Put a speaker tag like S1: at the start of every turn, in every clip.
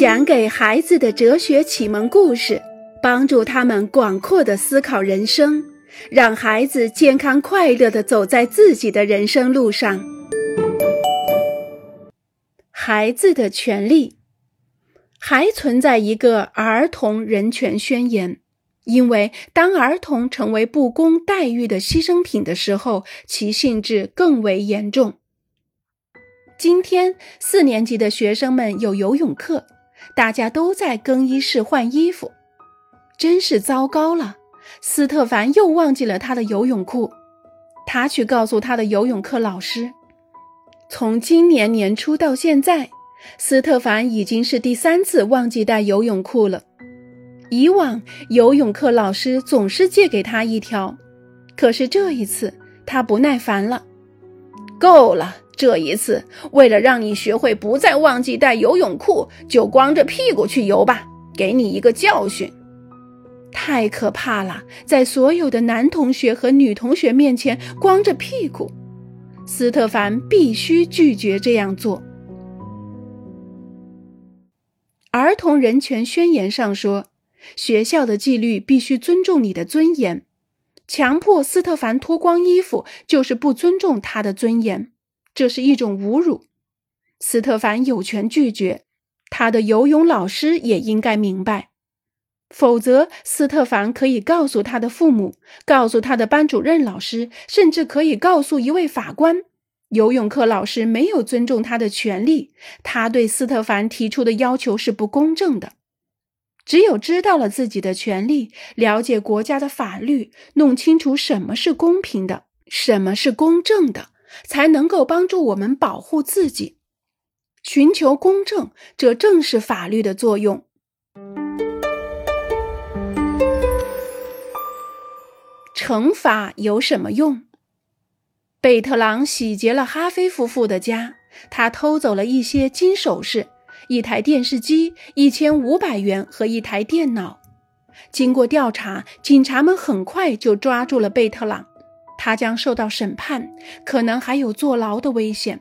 S1: 讲给孩子的哲学启蒙故事，帮助他们广阔的思考人生，让孩子健康快乐的走在自己的人生路上。孩子的权利还存在一个儿童人权宣言，因为当儿童成为不公待遇的牺牲品的时候，其性质更为严重。今天四年级的学生们有游泳课，大家都在更衣室换衣服，真是糟糕了。斯特凡又忘记了他的游泳裤，他去告诉他的游泳课老师。从今年年初到现在，斯特凡已经是第三次忘记带游泳裤了。以往游泳课老师总是借给他一条，可是这一次他不耐烦了，够了。这一次，为了让你学会不再忘记带游泳裤，就光着屁股去游吧，给你一个教训。太可怕了，在所有的男同学和女同学面前光着屁股，斯特凡必须拒绝这样做。儿童人权宣言上说，学校的纪律必须尊重你的尊严。强迫斯特凡脱光衣服，就是不尊重他的尊严。这是一种侮辱，斯特凡有权拒绝。他的游泳老师也应该明白，否则斯特凡可以告诉他的父母，告诉他的班主任老师，甚至可以告诉一位法官，游泳课老师没有尊重他的权利，他对斯特凡提出的要求是不公正的。只有知道了自己的权利，了解国家的法律，弄清楚什么是公平的，什么是公正的。才能够帮助我们保护自己，寻求公正，这正是法律的作用。惩罚有什么用？贝特朗洗劫了哈菲夫妇的家，他偷走了一些金首饰、一台电视机、一千五百元和一台电脑。经过调查，警察们很快就抓住了贝特朗。他将受到审判，可能还有坐牢的危险。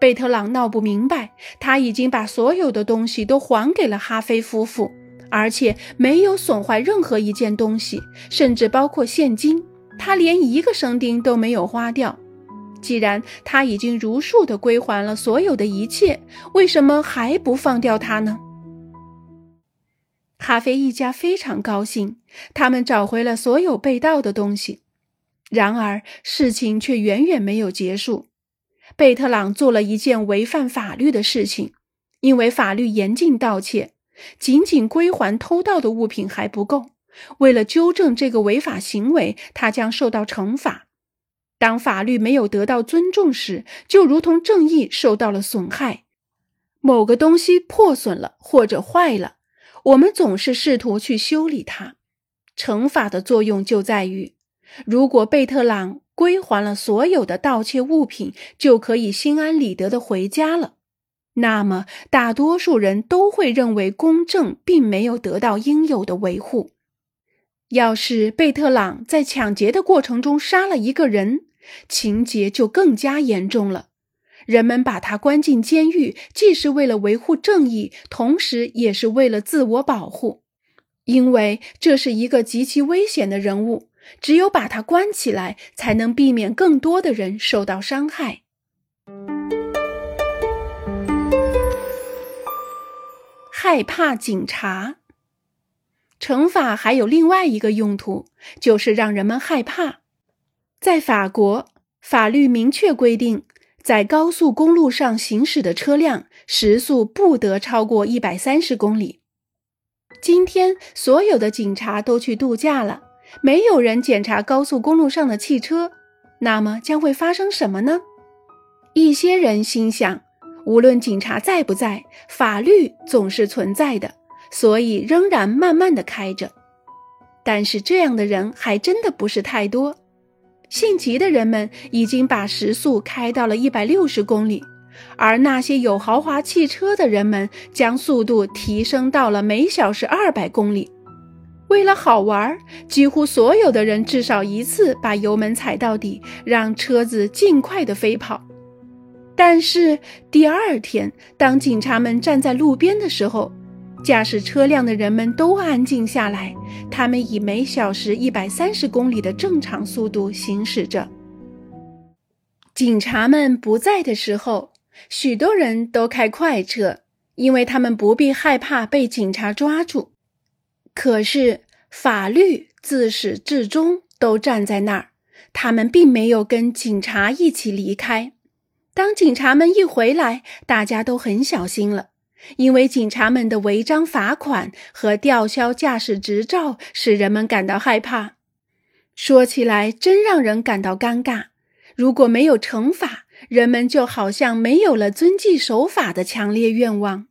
S1: 贝特朗闹不明白，他已经把所有的东西都还给了哈菲夫妇，而且没有损坏任何一件东西，甚至包括现金。他连一个生丁都没有花掉。既然他已经如数的归还了所有的一切，为什么还不放掉他呢？哈菲一家非常高兴，他们找回了所有被盗的东西。然而，事情却远远没有结束。贝特朗做了一件违反法律的事情，因为法律严禁盗窃，仅仅归还偷盗的物品还不够。为了纠正这个违法行为，他将受到惩罚。当法律没有得到尊重时，就如同正义受到了损害。某个东西破损了或者坏了，我们总是试图去修理它。惩罚的作用就在于。如果贝特朗归还了所有的盗窃物品，就可以心安理得的回家了。那么，大多数人都会认为公正并没有得到应有的维护。要是贝特朗在抢劫的过程中杀了一个人，情节就更加严重了。人们把他关进监狱，既是为了维护正义，同时也是为了自我保护，因为这是一个极其危险的人物。只有把它关起来，才能避免更多的人受到伤害。害怕警察，惩罚还有另外一个用途，就是让人们害怕。在法国，法律明确规定，在高速公路上行驶的车辆时速不得超过一百三十公里。今天，所有的警察都去度假了。没有人检查高速公路上的汽车，那么将会发生什么呢？一些人心想，无论警察在不在，法律总是存在的，所以仍然慢慢的开着。但是这样的人还真的不是太多。性急的人们已经把时速开到了一百六十公里，而那些有豪华汽车的人们将速度提升到了每小时二百公里。为了好玩，几乎所有的人至少一次把油门踩到底，让车子尽快的飞跑。但是第二天，当警察们站在路边的时候，驾驶车辆的人们都安静下来，他们以每小时一百三十公里的正常速度行驶着。警察们不在的时候，许多人都开快车，因为他们不必害怕被警察抓住。可是法律自始至终都站在那儿，他们并没有跟警察一起离开。当警察们一回来，大家都很小心了，因为警察们的违章罚款和吊销驾驶执照使人们感到害怕。说起来，真让人感到尴尬。如果没有惩罚，人们就好像没有了遵纪守法的强烈愿望。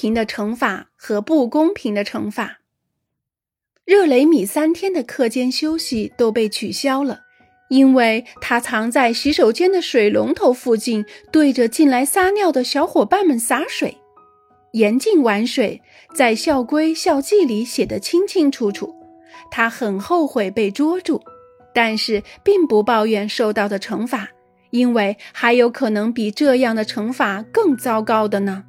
S1: 平的惩罚和不公平的惩罚。热雷米三天的课间休息都被取消了，因为他藏在洗手间的水龙头附近，对着进来撒尿的小伙伴们洒水。严禁玩水，在校规校纪里写得清清楚楚。他很后悔被捉住，但是并不抱怨受到的惩罚，因为还有可能比这样的惩罚更糟糕的呢。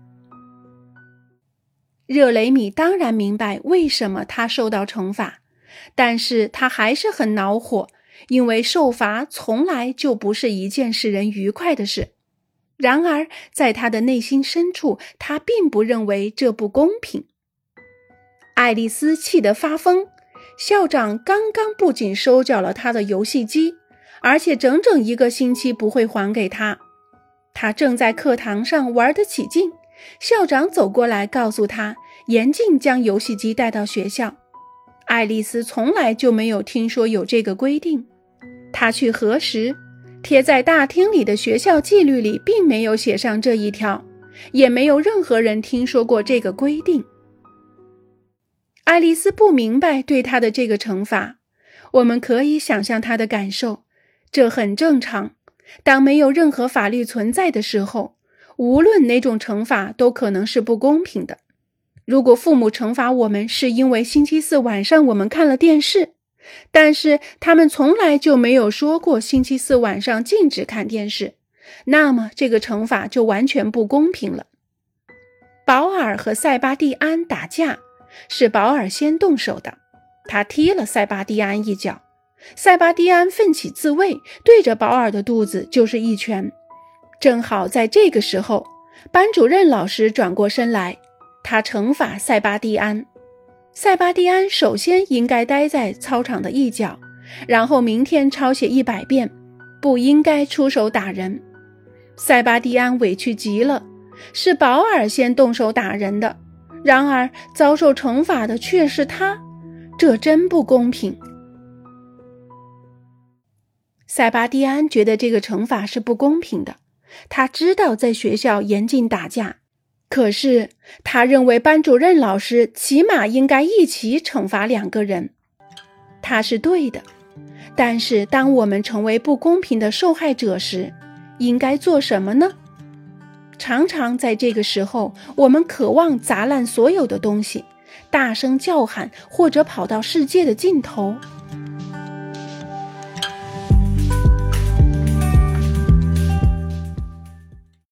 S1: 热雷米当然明白为什么他受到惩罚，但是他还是很恼火，因为受罚从来就不是一件使人愉快的事。然而，在他的内心深处，他并不认为这不公平。爱丽丝气得发疯，校长刚刚不仅收缴了他的游戏机，而且整整一个星期不会还给他。他正在课堂上玩得起劲。校长走过来，告诉他严禁将游戏机带到学校。爱丽丝从来就没有听说有这个规定。她去核实，贴在大厅里的学校纪律里并没有写上这一条，也没有任何人听说过这个规定。爱丽丝不明白对她的这个惩罚，我们可以想象她的感受。这很正常。当没有任何法律存在的时候。无论哪种惩罚都可能是不公平的。如果父母惩罚我们是因为星期四晚上我们看了电视，但是他们从来就没有说过星期四晚上禁止看电视，那么这个惩罚就完全不公平了。保尔和塞巴蒂安打架，是保尔先动手的，他踢了塞巴蒂安一脚，塞巴蒂安奋起自卫，对着保尔的肚子就是一拳。正好在这个时候，班主任老师转过身来，他惩罚塞巴蒂安。塞巴蒂安首先应该待在操场的一角，然后明天抄写一百遍，不应该出手打人。塞巴蒂安委屈极了，是保尔先动手打人的，然而遭受惩罚的却是他，这真不公平。塞巴蒂安觉得这个惩罚是不公平的。他知道在学校严禁打架，可是他认为班主任老师起码应该一起惩罚两个人。他是对的，但是当我们成为不公平的受害者时，应该做什么呢？常常在这个时候，我们渴望砸烂所有的东西，大声叫喊，或者跑到世界的尽头。